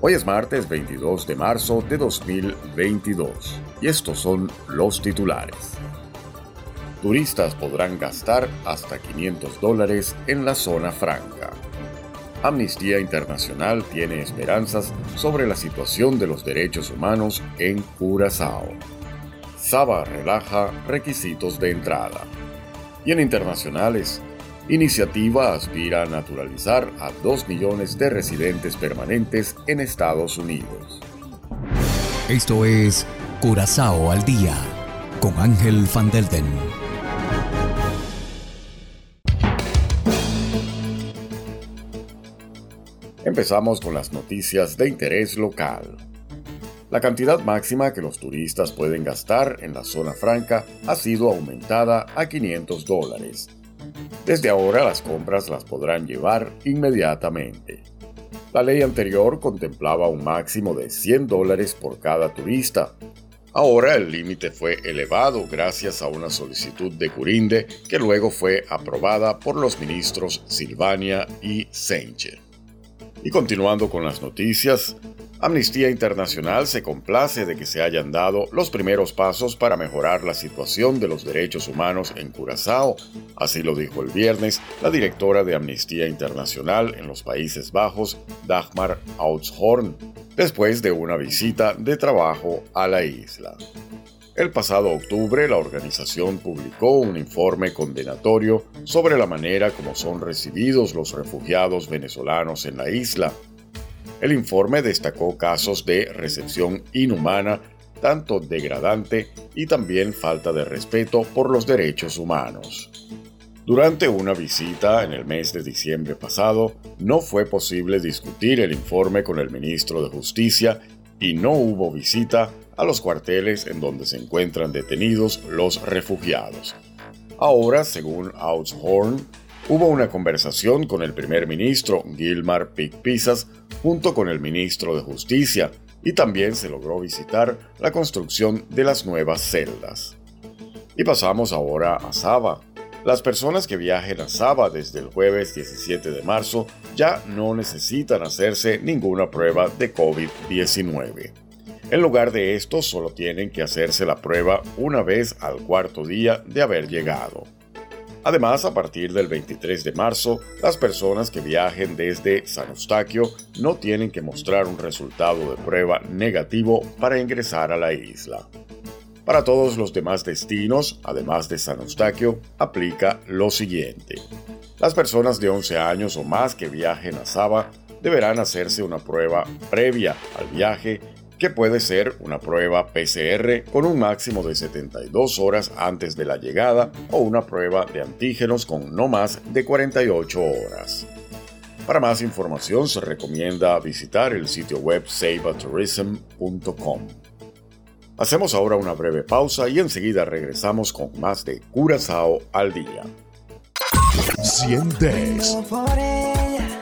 Hoy es martes 22 de marzo de 2022 y estos son los titulares. Turistas podrán gastar hasta 500 dólares en la zona franca. Amnistía Internacional tiene esperanzas sobre la situación de los derechos humanos en Curazao. Saba relaja requisitos de entrada. Y en internacionales, Iniciativa aspira a naturalizar a 2 millones de residentes permanentes en Estados Unidos. Esto es Curazao al Día con Ángel Van Delden. Empezamos con las noticias de interés local. La cantidad máxima que los turistas pueden gastar en la zona franca ha sido aumentada a 500 dólares desde ahora las compras las podrán llevar inmediatamente. La ley anterior contemplaba un máximo de 100 dólares por cada turista. Ahora el límite fue elevado gracias a una solicitud de Curinde que luego fue aprobada por los ministros Silvania y Senche. Y continuando con las noticias, Amnistía Internacional se complace de que se hayan dado los primeros pasos para mejorar la situación de los derechos humanos en Curazao, así lo dijo el viernes la directora de Amnistía Internacional en los Países Bajos, Dagmar Outshorn, después de una visita de trabajo a la isla. El pasado octubre, la organización publicó un informe condenatorio sobre la manera como son recibidos los refugiados venezolanos en la isla, el informe destacó casos de recepción inhumana, tanto degradante y también falta de respeto por los derechos humanos. Durante una visita en el mes de diciembre pasado, no fue posible discutir el informe con el ministro de Justicia y no hubo visita a los cuarteles en donde se encuentran detenidos los refugiados. Ahora, según Outshorn, hubo una conversación con el primer ministro Gilmar Picpisas junto con el ministro de Justicia y también se logró visitar la construcción de las nuevas celdas. Y pasamos ahora a Saba. Las personas que viajen a Saba desde el jueves 17 de marzo ya no necesitan hacerse ninguna prueba de COVID-19. En lugar de esto, solo tienen que hacerse la prueba una vez al cuarto día de haber llegado. Además, a partir del 23 de marzo, las personas que viajen desde San Eustaquio no tienen que mostrar un resultado de prueba negativo para ingresar a la isla. Para todos los demás destinos, además de San Eustaquio, aplica lo siguiente. Las personas de 11 años o más que viajen a Saba deberán hacerse una prueba previa al viaje que puede ser una prueba PCR con un máximo de 72 horas antes de la llegada o una prueba de antígenos con no más de 48 horas. Para más información se recomienda visitar el sitio web saveatourism.com. Hacemos ahora una breve pausa y enseguida regresamos con más de Curazao al día. Sientes.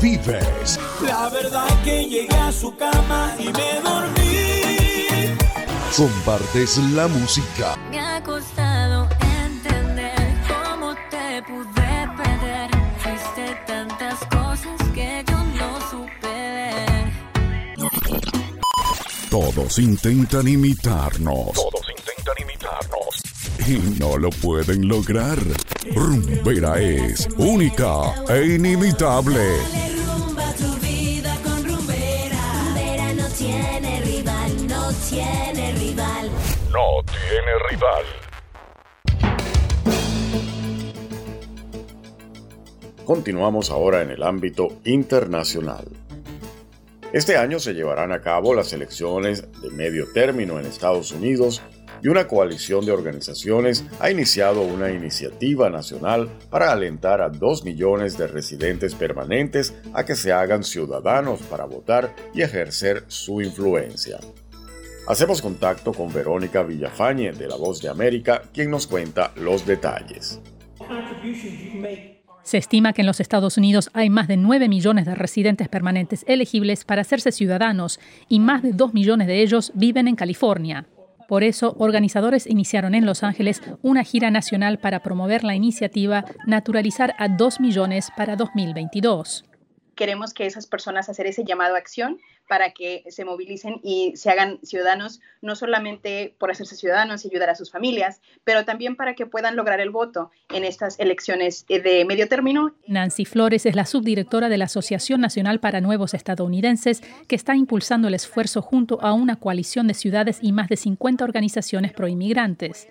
Vives. La verdad que llegué a su cama y me dormí. Compartes la música. Me ha costado entender cómo te pude perder. Fuiste tantas cosas que yo no supe. Todos intentan imitarnos. Todos intentan imitarnos. Y no lo pueden lograr. Rumbera es única e inimitable. Tiene rival. No tiene rival. Continuamos ahora en el ámbito internacional. Este año se llevarán a cabo las elecciones de medio término en Estados Unidos y una coalición de organizaciones ha iniciado una iniciativa nacional para alentar a 2 millones de residentes permanentes a que se hagan ciudadanos para votar y ejercer su influencia. Hacemos contacto con Verónica Villafañe de La Voz de América, quien nos cuenta los detalles. Se estima que en los Estados Unidos hay más de 9 millones de residentes permanentes elegibles para hacerse ciudadanos y más de 2 millones de ellos viven en California. Por eso, organizadores iniciaron en Los Ángeles una gira nacional para promover la iniciativa Naturalizar a 2 millones para 2022 queremos que esas personas hacer ese llamado a acción para que se movilicen y se hagan ciudadanos, no solamente por hacerse ciudadanos y ayudar a sus familias, pero también para que puedan lograr el voto en estas elecciones eh, de medio término. Nancy Flores es la subdirectora de la Asociación Nacional para Nuevos Estadounidenses, que está impulsando el esfuerzo junto a una coalición de ciudades y más de 50 organizaciones proinmigrantes.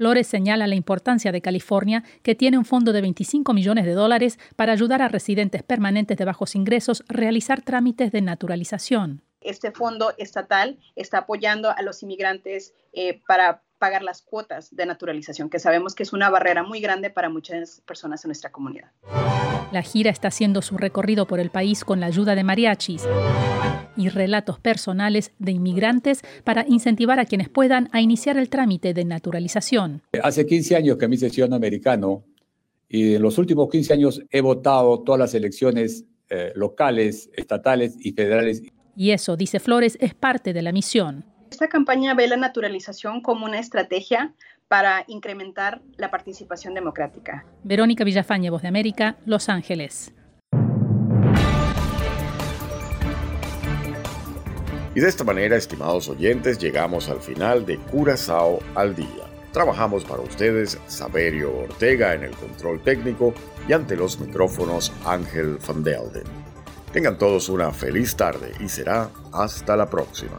Flores señala la importancia de California, que tiene un fondo de 25 millones de dólares para ayudar a residentes permanentes de bajos ingresos a realizar trámites de naturalización. Este fondo estatal está apoyando a los inmigrantes eh, para pagar las cuotas de naturalización, que sabemos que es una barrera muy grande para muchas personas en nuestra comunidad. La gira está haciendo su recorrido por el país con la ayuda de mariachis y relatos personales de inmigrantes para incentivar a quienes puedan a iniciar el trámite de naturalización. Hace 15 años que me hice ciudadano americano y en los últimos 15 años he votado todas las elecciones eh, locales, estatales y federales. Y eso, dice Flores, es parte de la misión. Esta campaña ve la naturalización como una estrategia para incrementar la participación democrática. Verónica Villafañe, Voz de América, Los Ángeles. Y de esta manera, estimados oyentes, llegamos al final de Curazao al día. Trabajamos para ustedes Saberio Ortega en el control técnico y ante los micrófonos Ángel Van Delden. Tengan todos una feliz tarde y será hasta la próxima.